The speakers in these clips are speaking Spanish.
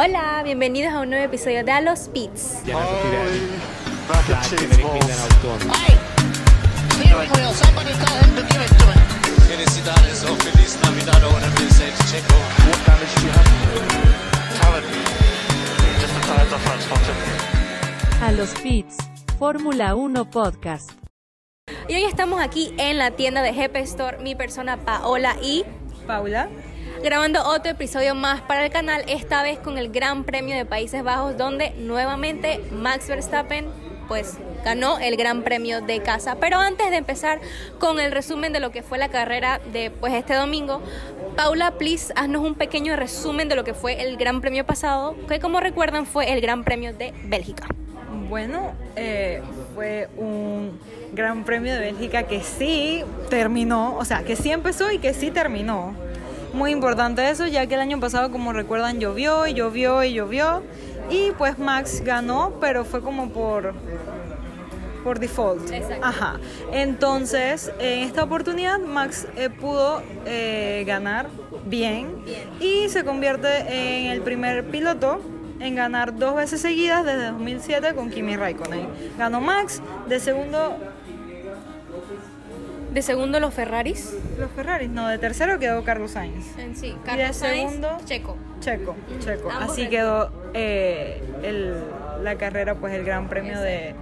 Hola, bienvenidos a un nuevo episodio de A los Beats. Felicidades o feliz Navidad o una vez Checo. A los Pits, Fórmula 1 Podcast. Y hoy estamos aquí en la tienda de GP Store, mi persona Paola y Paula. Grabando otro episodio más para el canal, esta vez con el Gran Premio de Países Bajos, donde nuevamente Max Verstappen pues ganó el Gran Premio de casa. Pero antes de empezar con el resumen de lo que fue la carrera de pues este domingo, Paula, please, haznos un pequeño resumen de lo que fue el Gran Premio pasado, que como recuerdan fue el Gran Premio de Bélgica. Bueno, eh, fue un gran premio de Bélgica que sí terminó, o sea, que sí empezó y que sí terminó. Muy importante eso, ya que el año pasado, como recuerdan, llovió y llovió y llovió. Y pues Max ganó, pero fue como por por default. Exacto. Ajá. Entonces, en esta oportunidad Max eh, pudo eh, ganar bien, y se convierte en el primer piloto en ganar dos veces seguidas desde 2007 con Kimi Raikkonen. Ganó Max, de segundo De segundo los Ferraris. los Ferraris, no, de tercero quedó Carlos Sainz. En sí, Y Carlos de Sainz, segundo, Checo. Checo, Checo. Así quedó eh, el- la carrera, pues el Gran Premio de,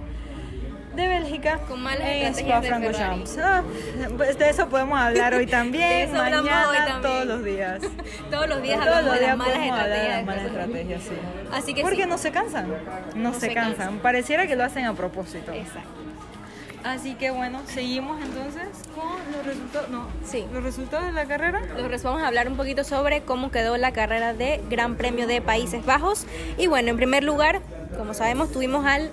de Bélgica Con malas en Spa-Francorchamps. Ah, pues de eso podemos hablar hoy De también, mañana, hoy también. todos los días. Todos los días Todos hablamos los de las malas estrategias. las malas estrategias, sí. Así que Porque sí. no se cansan, no, No se, se cansan. cansan. Pareciera que lo hacen a propósito. Exacto. Así que bueno, seguimos entonces con los resultados, no, Sí. los resultados de la carrera. Los vamos a hablar un poquito sobre cómo quedó la carrera de Gran Premio de Países Bajos. Y bueno, en primer lugar, como sabemos, tuvimos al,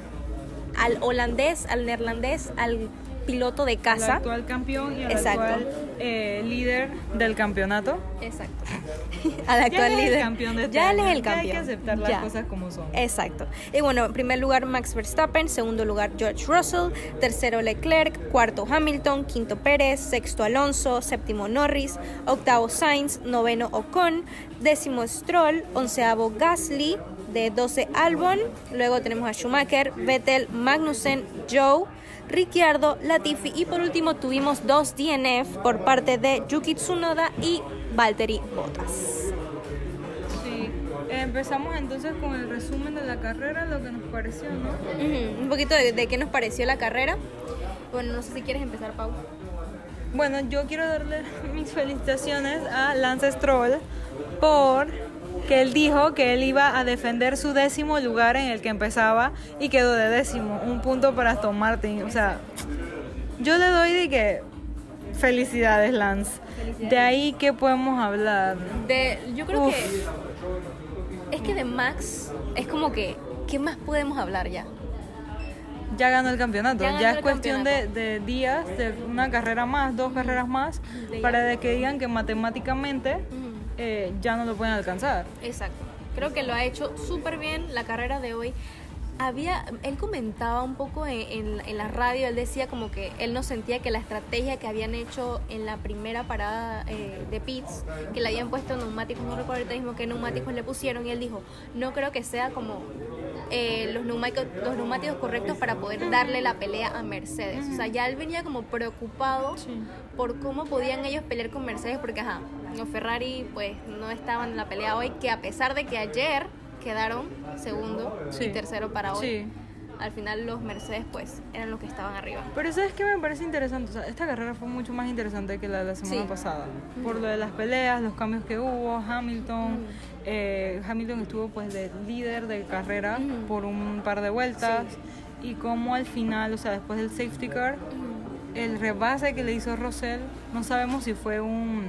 al holandés, al neerlandés, al piloto de el casa. actual campeón y el Exacto. actual eh, líder del campeonato. Exacto. al actual ya líder. el campeón de ya él es el ya campeón. Hay que aceptar las Ya. cosas como son. Exacto. Y bueno, en primer lugar Max Verstappen, segundo lugar George Russell, tercero Leclerc, cuarto Hamilton, quinto Pérez, sexto Alonso, séptimo Norris, octavo Sainz, noveno Ocon, décimo Stroll, onceavo Gasly, de 12 Albon, luego tenemos a Schumacher, Vettel, Magnussen, Joe, Ricciardo, Latifi y por último tuvimos dos DNF por parte de Yuki Tsunoda y Valtteri Bottas. Sí. Empezamos entonces con el resumen de la carrera, lo que nos pareció, ¿no? Un poquito de, de qué nos pareció la carrera. Bueno, no sé si quieres empezar, Pau. Bueno, yo quiero darle mis felicitaciones a Lance Stroll por que él dijo que él iba a defender su décimo lugar en el que empezaba y quedó de décimo, un punto para Aston Martin. O sea, yo le doy de que felicidades Lance. De ahí que podemos hablar. De, yo creo Uf. que es que de Max es como que ¿qué más podemos hablar ya? Ya ganó el campeonato, Ya es cuestión de, de días, de una carrera más, dos carreras más, para de que digan que matemáticamente. Eh, ya no lo pueden alcanzar. Exacto. Creo que lo ha hecho súper bien la carrera de hoy. Había, él comentaba un poco en, en- en la radio, él decía como que él no sentía que la estrategia que habían hecho en la primera parada eh, de pits, que le habían puesto neumáticos, no recuerdo ahorita mismo qué neumáticos le pusieron, y él dijo, no creo que sea como eh, los, neumáticos, los neumáticos correctos para poder darle la pelea a Mercedes. O sea, ya él venía como preocupado Sí. por cómo podían ellos pelear con Mercedes, porque ajá, los Ferrari pues no estaban en la pelea hoy, que a pesar de que ayer quedaron segundo Sí. y tercero para hoy, Sí. al final los Mercedes pues eran los que estaban arriba. Pero ¿sabes qué me parece interesante? O sea, esta carrera fue mucho más interesante que la de la semana pasada. Por lo de las peleas, los cambios que hubo, Hamilton. Eh, Hamilton estuvo pues de líder de carrera por un par de vueltas. Y como al final, o sea, después del safety car, el rebase que le hizo Rosell, no sabemos si fue un...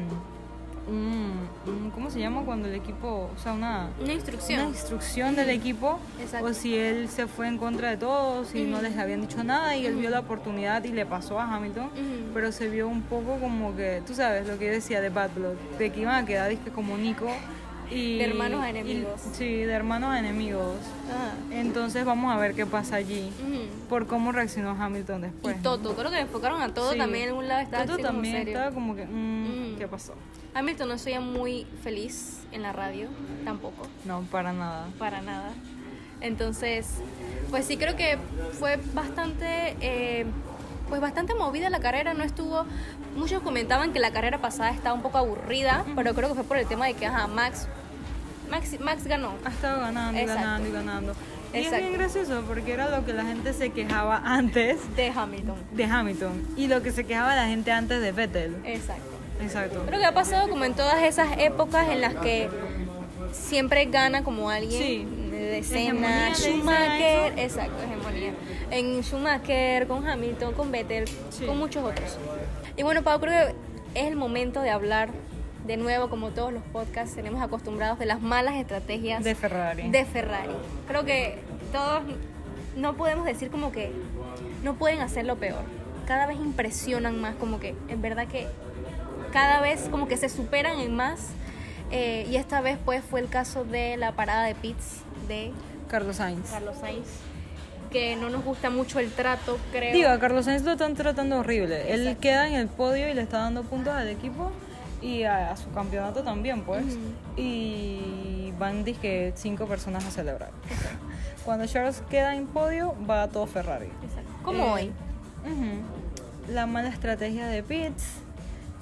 un- un- ¿Cómo se llama cuando el equipo, o sea, una... Una instrucción. Una instrucción del equipo Exacto. o si él se fue en contra de todos y no les habían dicho nada y él vio la oportunidad y le pasó a Hamilton, pero se vio un poco como que, tú sabes lo que yo decía de Bad Blood, de que iban a quedar disque como Nico y... De hermanos a y- enemigos. sí, de hermanos a enemigos. Ajá. Entonces vamos a ver qué pasa allí, por cómo reaccionó Hamilton Y después. Toto, creo que le enfocaron a todo Sí. también en un lado estaba Toto también serio. estaba como que... mm. ¿Qué pasó? Hamilton no estoy muy feliz en la radio, tampoco, No, para nada. para nada. Entonces, pues sí creo que fue bastante, eh, pues bastante movida la carrera, no estuvo, muchos comentaban que la carrera pasada estaba un poco aburrida, pero creo que fue por el tema de que, ajá, Max, Max, Max ganó. Ha estado ganando y ganando y ganando. Y es Exacto. bien gracioso porque era lo que la gente se quejaba antes De Hamilton. de Hamilton y lo que se quejaba la gente antes de Vettel. Exacto. Exacto. Creo que ha pasado como en todas esas épocas en las que siempre gana como alguien Sí. de escena, Schumacher, exacto, hegemonía. En Schumacher, con Hamilton, con Vettel, Sí. con muchos otros. Y bueno, Pau, creo que es el momento de hablar de nuevo, como todos los podcasts, tenemos acostumbrados de las malas estrategias De Ferrari. de Ferrari. Creo que todos no podemos decir como que no pueden hacerlo peor. Cada vez impresionan más, como que en verdad que cada vez como que se superan en más. Eh, y esta vez pues fue el caso de la parada de pits de Carlos Sainz. Carlos Sainz, que no nos gusta mucho el trato, creo. Digo, a Carlos Sainz lo están tratando horrible. Él queda en el podio y le está dando puntos al equipo y a, a su campeonato también, pues. Y van que cinco personas a celebrar. Cuando Charles queda en podio, va todo Ferrari. Exacto. Como Eh, hoy. La mala estrategia de Pitts,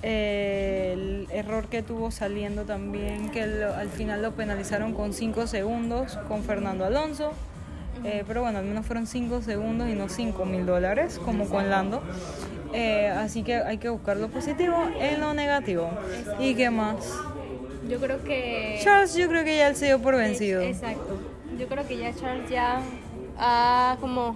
eh, el error que tuvo saliendo también, que lo- al final lo penalizaron con 5 segundos con Fernando Alonso. Eh, pero bueno, al menos fueron 5 segundos y no 5 mil dólares, como con Lando. Eh, así que hay que buscar lo positivo en lo negativo. ¿Y qué más? Yo creo que... Charles, yo creo que ya él se dio por vencido. Exacto. Yo creo que ya Charles ya ha como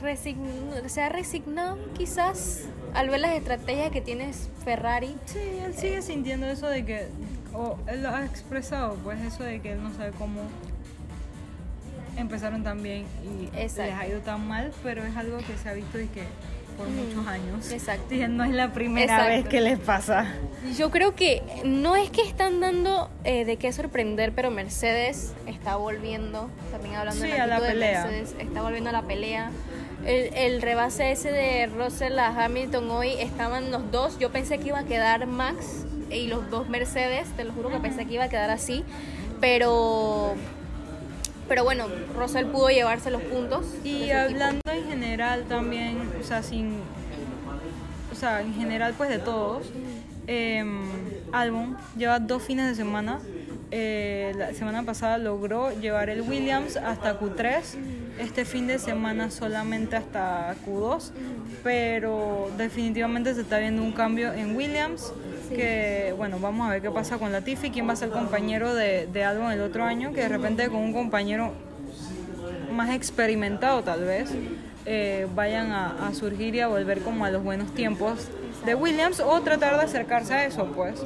resign- se ha resignado quizás al ver las estrategias que tiene Ferrari. Sí, él sigue sintiendo eso de que, o él lo ha expresado, pues eso de que él no sabe cómo empezaron tan bien y Exacto. les ha ido tan mal, pero es algo que se ha visto y que por muchos años. exacto. Y no es la primera Exacto. vez que les pasa. Yo creo que no es que están dando eh, de qué sorprender, pero Mercedes está volviendo, también hablando Sí, en a la de pelea. Mercedes, está volviendo a la pelea. El, el rebase ese de Russell a Hamilton hoy estaban los dos. Yo pensé que iba a quedar Max y los dos Mercedes, te lo juro que pensé que iba a quedar así, pero pero bueno, Russell pudo llevarse los puntos. Y equipo. hablando en general también, o sea, sin. O sea, en general, pues de todos. Eh, Albon lleva dos fines de semana. Eh, la semana pasada logró llevar el Williams hasta Q3. Este fin de semana solamente hasta Q2. Pero definitivamente se está viendo un cambio en Williams. Que bueno, vamos a ver qué pasa con Latifi. ¿Quién va a ser compañero de, de Albon el otro año? Que de repente con un compañero más experimentado tal vez eh, vayan a, a surgir y a volver como a los buenos tiempos de Williams o tratar de acercarse a eso pues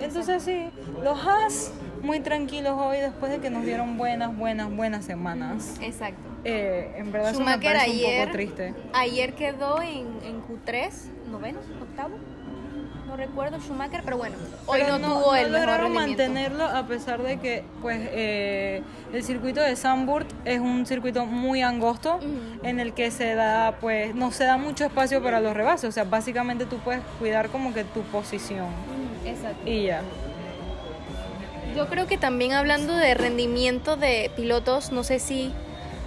entonces sí los Haas muy tranquilos hoy después de que nos dieron buenas buenas buenas semanas Exacto. Eh, en verdad eso me Schumacher un poco triste ayer quedó en, en Q3, noveno, octavo. No recuerdo Schumacher, pero bueno, hoy Pero no, tuvo el mejor rendimiento. mantenerlo a pesar de que pues eh, el circuito de Zandvoort es un circuito muy angosto en el que se da pues no se da mucho espacio para los rebases o sea básicamente tú puedes cuidar como que tu posición Exacto. y ya Yo creo que también hablando de rendimiento de pilotos, no sé si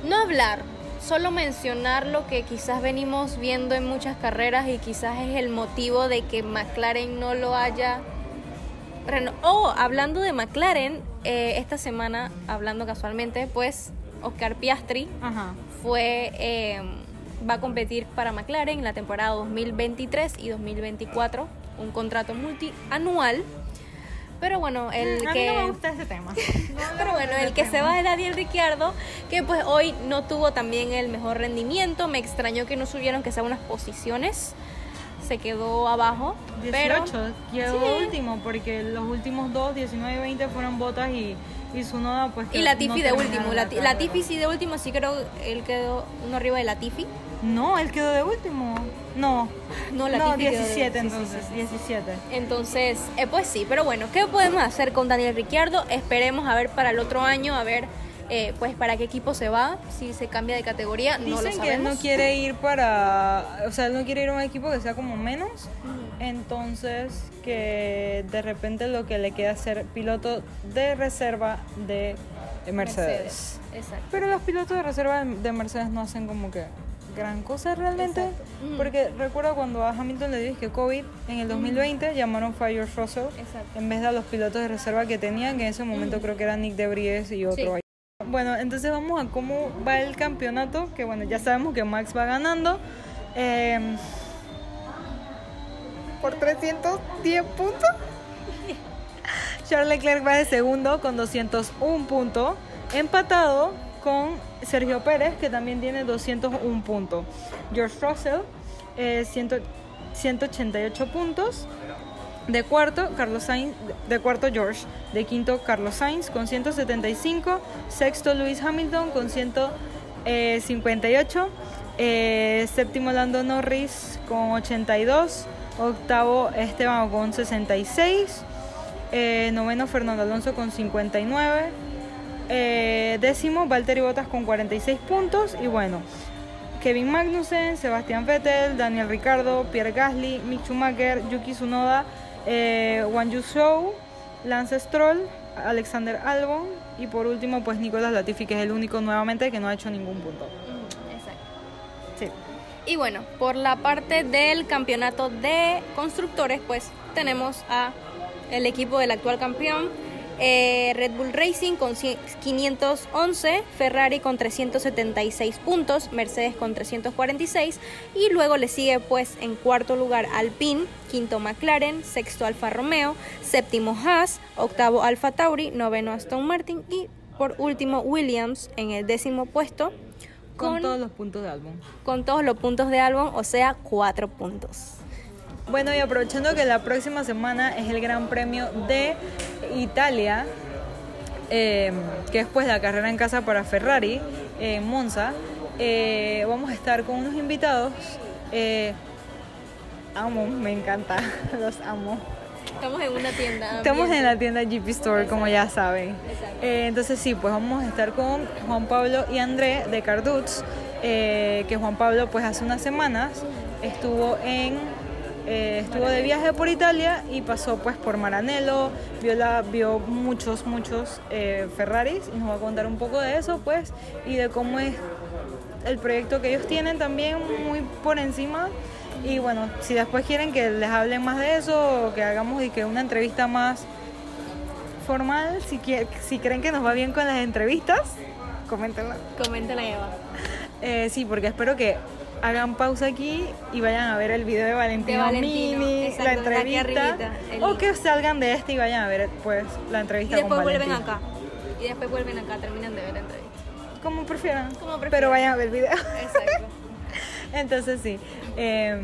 no hablar, solo mencionar lo que quizás venimos viendo en muchas carreras y quizás es el motivo de que McLaren no lo haya reno- Oh, hablando de McLaren, eh, esta semana, hablando casualmente, pues Oscar Piastri ajá fue eh, va a competir para McLaren en la temporada 2023 y 2024, un contrato multianual. Pero bueno, el Mm, a que mí no me gusta ese tema pero bueno, el que se va es Daniel Ricciardo, que pues hoy no tuvo también el mejor rendimiento. Me extrañó que no subieron que sea unas posiciones. Se quedó abajo. 18 pero quedó Sí. último porque los últimos dos 19 y 20 fueron botas y, y su noda pues y Latifi no de último. la. Latifi sí de último, sí creo él quedó uno arriba de Latifi. No él quedó de último no No, Latifi no quedó de- 17 sí, sí, entonces sí, sí. 17 Entonces, eh, pues sí, pero bueno, ¿qué podemos hacer con Daniel Ricciardo? Esperemos a ver para el otro año, a ver eh, pues para qué equipo se va, si se cambia de categoría, no lo Dicen que él no quiere ir para, o sea, él no quiere ir a un equipo que sea como menos, entonces que de repente lo que le queda es ser piloto de reserva de Mercedes. Exacto. Pero los pilotos de reserva de Mercedes no hacen como que gran cosa realmente, Exacto. Mm. porque recuerdo cuando a Hamilton le dije que COVID en el 2020 llamaron Fire Russell Exacto. en vez de a los pilotos de reserva que tenían, que en ese momento creo que era Nick Debris y otro. Sí. Bueno, entonces vamos a cómo va el campeonato, que bueno, ya sabemos que Max va ganando. eh, por 310 puntos. Charles Leclerc va de segundo con 201 puntos, empatado con Sergio Pérez, que también tiene 201 puntos. George Russell, eh, 100 188 puntos. De cuarto, Carlos Sainz, de cuarto George. De quinto, Carlos Sainz con 175. Sexto, Lewis Hamilton con 158. Eh, séptimo, Lando Norris con 82. Octavo, Esteban con 66. Eh, noveno, Fernando Alonso con 59. Eh, décimo, Valtteri Bottas con 46 puntos. Y bueno, Kevin Magnussen, Sebastián Vettel, Daniel Ricardo, Pierre Gasly, Mick Schumacher, Yuki Tsunoda, eh, Wang Yu Zhou, Lance Stroll, Alexander Albon y por último pues Nicolás Latifi que es el único nuevamente que no ha hecho ningún punto. Exacto. Sí. Y bueno, por la parte del campeonato de constructores, pues tenemos a el equipo del actual campeón, eh, Red Bull Racing con cien- 511, Ferrari con 376 puntos, Mercedes con 346 y luego le sigue pues en cuarto lugar Alpine, quinto McLaren, sexto Alfa Romeo, séptimo Haas, octavo Alfa Tauri, noveno Aston Martin y por último Williams en el décimo puesto Con, todos los puntos de álbum. con todos los puntos de álbum, o sea, cuatro puntos. Bueno, y aprovechando que la próxima semana es el Gran Premio de Italia, eh, que es pues la carrera en casa para Ferrari en Monza, eh, vamos a estar con unos invitados. eh, amo, me encanta, los amo. Estamos en una tienda. Estamos en la tienda GP Store, como ya saben. Exacto. Entonces sí, pues vamos a estar con Juan Pablo y André de Carduts, que Juan Pablo pues hace unas semanas estuvo en eh, estuvo de viaje por Italia y pasó pues por Maranello, vio, la, vio muchos, muchos eh, Ferraris y nos va a contar un poco de eso pues y de cómo es el proyecto que ellos tienen también muy por encima. Y bueno, si después quieren que les hable más de eso o que hagamos y que una entrevista más formal, si, creen que nos va bien con las entrevistas, coméntenlo. Coméntala Eva. Eh, sí, porque espero que hagan pausa aquí y vayan a ver el video de Valentino, De Valentino, Mini, exacto, la entrevista. arribita, el o que salgan de este y vayan a ver pues la Y entrevista después con vuelven Valentino. acá. Y después vuelven acá, terminan de ver la entrevista. Como prefieran. Como prefieran. Pero vayan a ver el video. Exacto. Entonces sí. Em,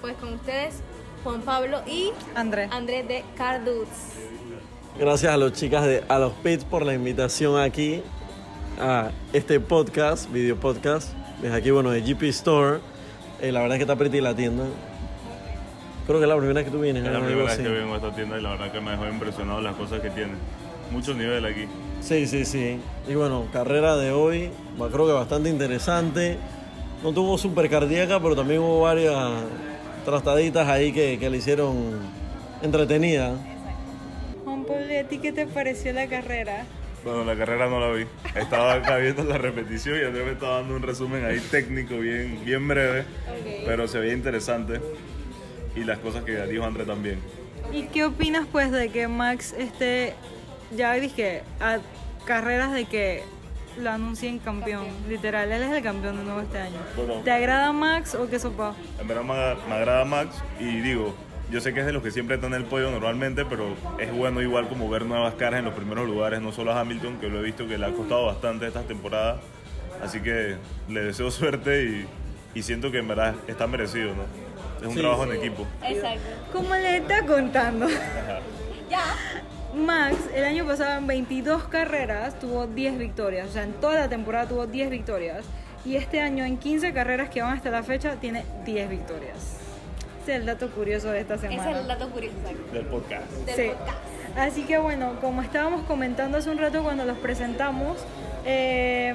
Pues con ustedes, Juan Pablo y André. Andrés de Carduts. Gracias a los chicas de A los Pits por la invitación aquí a este podcast, video podcast. Desde aquí, bueno, de GP Store. Eh, la verdad es que está pretty la tienda. Creo que es la primera vez que tú vienes. Es la primera vez que vengo a esta tienda y la verdad que me dejó impresionado las cosas que tiene. Mucho nivel aquí. Sí, sí, sí. Y bueno, carrera de hoy, creo que bastante interesante. No tuvo super cardíaca, pero también hubo varias trastaditas ahí que, que le hicieron entretenida. Juan Pablo, ¿y a ti qué te pareció la carrera? Bueno, la carrera no la vi. Estaba acá viendo la repetición y Andrés me estaba dando un resumen ahí técnico bien, bien breve, pero se veía interesante. Y las cosas que dijo Andrés también. ¿Y qué opinas pues de que Max esté, ya dije, a carreras de que lo anuncien campeón, literal, él es el campeón de nuevo este año. Bueno. ¿Te agrada Max o qué sopa? En verdad me, me agrada Max y digo, yo sé que es de los que siempre están en el podio normalmente, pero es bueno igual como ver nuevas caras en los primeros lugares, no solo a Hamilton, que lo he visto que le ha costado bastante esta temporada. Así que le deseo suerte y, y siento que en verdad está merecido, ¿no? Es un Sí. trabajo en equipo. Exacto. Como le está contando, Ajá. Ya. Max el año pasado en 22 carreras tuvo 10 victorias, o sea, en toda la temporada tuvo 10 victorias. Y este año en 15 carreras que van hasta la fecha tiene 10 victorias. Ese es el dato curioso de esta Ese semana. es el dato curioso. exacto. Del podcast. Del Sí. podcast. Así que bueno, como estábamos comentando hace un rato cuando los presentamos, eh,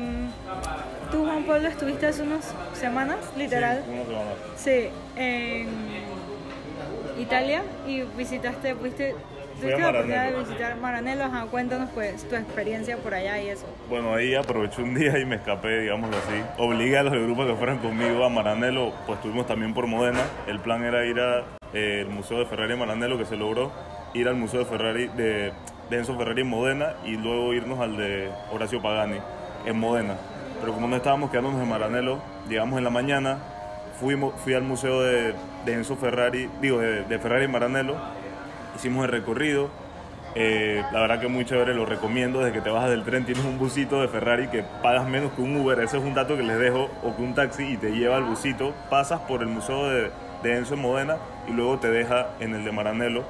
tú Juan Pablo estuviste hace unas semanas, literal, Sí, semana. sí, en Italia y visitaste, fuiste, tuviste la oportunidad de visitar Maranello, ajá, cuéntanos pues tu experiencia por allá y eso. Bueno, ahí aproveché un día y me escapé, digámoslo así. Obligué a los del grupo que fueran conmigo a Maranello, pues estuvimos también por Modena. El plan era ir al Museo de Ferrari en Maranello, que se logró, ir al Museo de Ferrari de, de Enzo Ferrari en Modena y luego irnos al de Horacio Pagani en Modena. Pero como no estábamos quedándonos en Maranello, llegamos en la mañana, fuimos, fui al Museo de, de Enzo Ferrari, digo, de, de Ferrari en Maranello, hicimos el recorrido. Eh, la verdad que muy chévere, lo recomiendo. Desde que te bajas del tren tienes un busito de Ferrari que pagas menos que un Uber. Ese es un dato que les dejo. O que un taxi y te lleva al busito. Pasas por el museo de, de Enzo en Modena y luego te deja en el de Maranello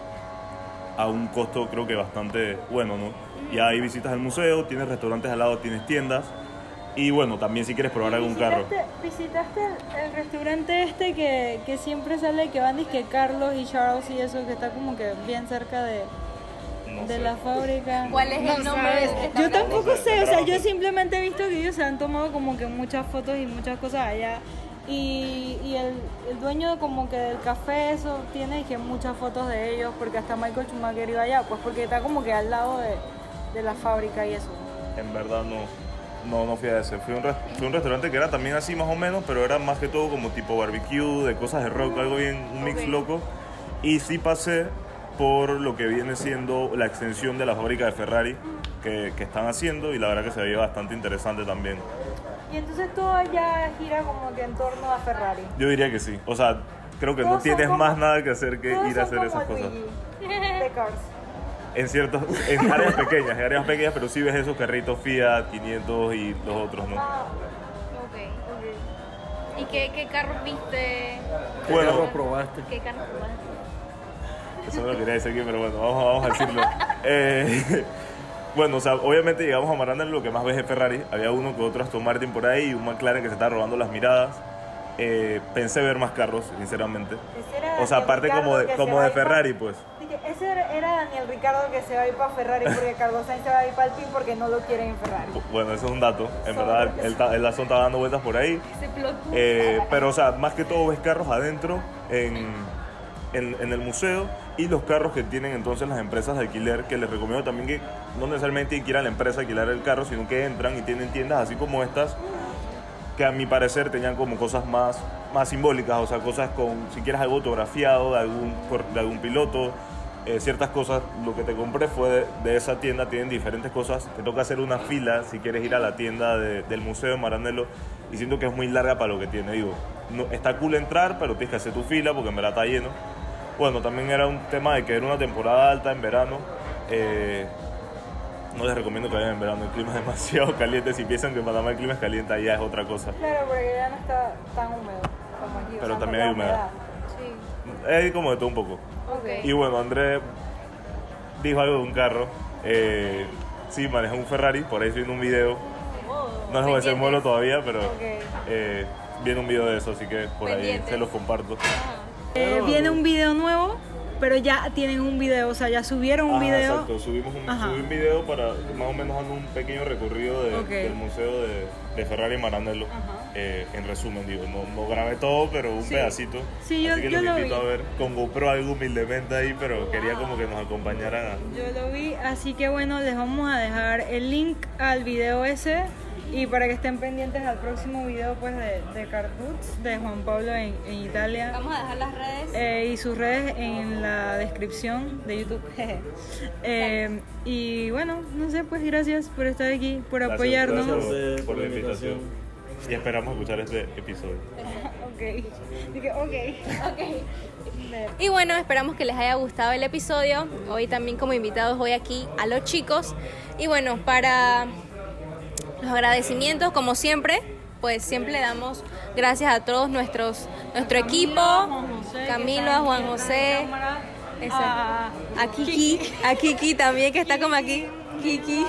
a un costo creo que bastante bueno, ¿no? Y ahí visitas el museo, tienes restaurantes al lado, tienes tiendas. Y bueno, también si quieres probar algún carro. ¿Visitaste el, el restaurante este que, que siempre sale que van que Carlos y Charles y eso que está como que bien cerca de, No de sé. la fábrica? ¿Cuál es el nombre de este Yo tampoco No sé, sé, o sea, yo simplemente he visto que ellos se han tomado como que muchas fotos y muchas cosas allá. Y, y el, el dueño como que del café eso tiene que muchas fotos de ellos porque hasta Michael Schumacher iba allá, pues porque está como que al lado de, de la fábrica y eso. En verdad no. No, no fui a ese. Fui a, un fui a un restaurante que era también así más o menos, pero era más que todo como tipo barbecue, de cosas de rock, algo bien, un mix Ok. loco. Y sí pasé por lo que viene siendo la extensión de la fábrica de Ferrari que, que están haciendo y la verdad que se veía bastante interesante también. Y entonces todo allá gira como que en torno a Ferrari. Yo diría que sí. O sea, creo que no Todos tienes como- más nada que hacer que ir a hacer esas cosas. De Cars. En ciertos, en áreas pequeñas, en áreas pequeñas, pero sí ves esos carritos Fiat 500 y los otros, ¿no? Ah, Ok. ¿Y qué, qué carro viste? ¿Qué Bueno. carro probaste? ¿Qué carro probaste? Eso no lo quería decir aquí, pero bueno, vamos, vamos a decirlo. Eh, bueno, o sea, obviamente llegamos a Maranello, lo que más ves es Ferrari. Había uno que otro Aston Martin por ahí y un McLaren que se estaba robando las miradas. Eh, pensé ver más carros, sinceramente. O sea, aparte como de, como de Ferrari, pues. Ese era Daniel Ricardo que se va a ir para Ferrari porque Carlos Sainz se va a ir para el PIN porque no lo quieren en Ferrari. Bueno, eso es un dato. En verdad, el, ta- el Aston estaba dando vueltas por ahí. Eh, pero, o sea, más que todo ves carros adentro en, en, en el museo y los carros que tienen entonces las empresas de alquiler, que les recomiendo también que no necesariamente a la empresa alquilar el carro, sino que entran y tienen tiendas así como estas, que a mi parecer tenían como cosas más, más simbólicas, o sea, cosas con, si quieres algo autografiado de algún, de algún piloto, eh, ciertas cosas, lo que te compré fue de, de esa tienda, tienen diferentes cosas, te toca hacer una fila si quieres ir a la tienda de- del Museo de Maranello y siento que es muy larga para lo que tiene, digo, no, está cool entrar, pero tienes que hacer tu fila porque en verdad está lleno. Bueno, también era un tema de que era una temporada alta en verano. eh, no les recomiendo que vayan en verano, el clima es demasiado caliente. Si piensan que en Panamá el clima es caliente, allá es otra cosa. Claro, porque ya no está tan húmedo como aquí. o Pero sea, también hay humedad. Sí. Hay como de todo un poco. Y bueno, André dijo algo de un carro. Eh, sí, maneja un Ferrari, por ahí viendo un video. No les voy a decir modelo todavía, pero eh, viene un video de eso, así que por ahí se los comparto. Eh, viene un video nuevo, pero ya tienen un video, o sea, ya subieron un Ajá, video. Exacto, subimos un, subí un video para más o menos dando un pequeño recorrido de- del museo de, de Ferrari Maranello. Eh, en resumen, digo, no, no grabé todo, pero un Sí. pedacito. Sí, yo- Así que yo los lo invito vi. a ver con GoPro algo humildemente ahí, pero quería como que nos acompañaran a, Yo lo vi, así que bueno, les vamos a dejar el link al video ese y para que estén pendientes al próximo video pues de, de Cartuts de Juan Pablo en, en Italia. Vamos a dejar las redes. Eh, y sus redes en la descripción de YouTube. Eh, y bueno, no sé, pues gracias por estar aquí, por Gracias- apoyarnos. gracias por, por la invitación. Y esperamos escuchar este episodio. Ok. Dije, ok. Y bueno, esperamos que les haya gustado el episodio. Hoy también como invitados hoy aquí a los chicos. Y bueno, para los agradecimientos, como siempre, pues siempre le damos gracias a todos nuestros nuestro equipo, Camilo, a Juan José, a Kiki, a Kiki también que está como aquí, Kiki,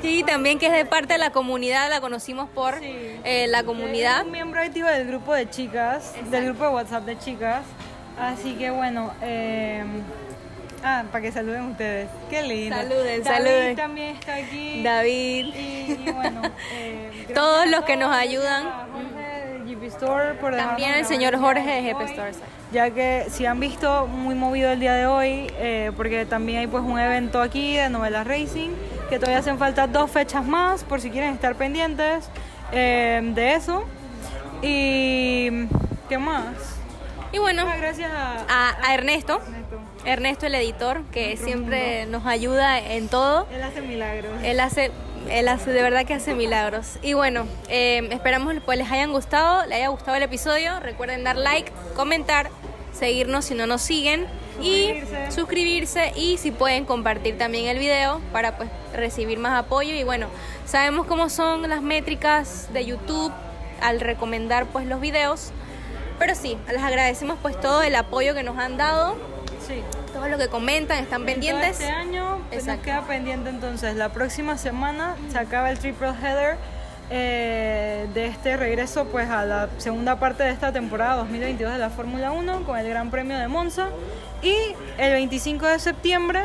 Kiki también que es de parte de la comunidad, la conocimos por Sí. eh, la comunidad. Es un miembro activo del grupo de chicas, del grupo de WhatsApp de chicas. Así que bueno, eh, Ah, para que saluden ustedes. Qué lindo. Saluden, David saluden. también está aquí. David. Y, y bueno, eh, Todos los que nos ayudan. gracias a Jorge de GP Store por También el señor Jorge de GP Store. Ya que si han visto muy movido el día de hoy, eh, porque también hay pues un evento aquí de Novela Racing, que todavía hacen falta dos fechas más por si quieren estar pendientes eh, de eso. Y ¿qué más? Y bueno, Ah, gracias a, a, a Ernesto, Ernesto. El editor, que siempre nos ayuda en todo. Él hace milagros. Él hace, él hace, de verdad que hace milagros. Y bueno, eh, esperamos pues les hayan gustado, les haya gustado el episodio. Recuerden dar like, comentar, seguirnos si no nos siguen y Suscribirse. suscribirse y si pueden compartir también el video para pues recibir más apoyo. Y bueno, sabemos cómo son las métricas de YouTube al recomendar pues los videos. Pero sí, les agradecemos pues todo el apoyo que nos han dado, Sí. todo lo que comentan, están pendientes. Todo este año pues, nos queda pendiente entonces. La próxima semana se acaba el triple header eh, de este regreso pues a la segunda parte de esta temporada 2022 de la Fórmula 1 con el Gran Premio de Monza y el 25 de septiembre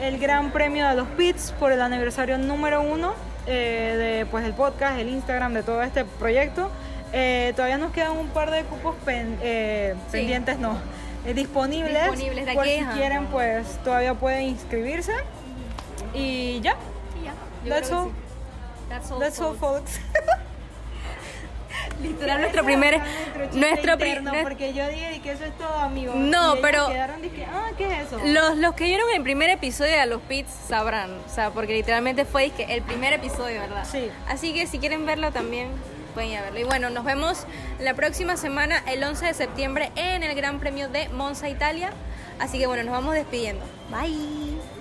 el Gran Premio de los Pits por el aniversario número uno eh, de pues el podcast, el Instagram de todo este proyecto. Eh, todavía nos quedan un par de cupos pen- eh, Sí. pendientes, no, eh, disponibles. Disponibles de por aquí, si ajá. quieren pues todavía pueden inscribirse. Y ya, Y ya, yo that's all. sí. That's all, That's all, folks. Literal, nuestro primer. Nuestro pri- interno, nues- porque yo dije que eso es todo, amigo. No, Y pero- Quedaron, dije, ah, ¿qué es eso? los, los que vieron el primer episodio de los Pits sabrán. O sea, porque literalmente fue dizque, el primer episodio, ¿verdad? Sí. Así que si quieren verlo también Y bueno, nos vemos la próxima semana, el 11 de septiembre, en el Gran Premio de Monza, Italia. Así que bueno, nos vamos despidiendo. Bye.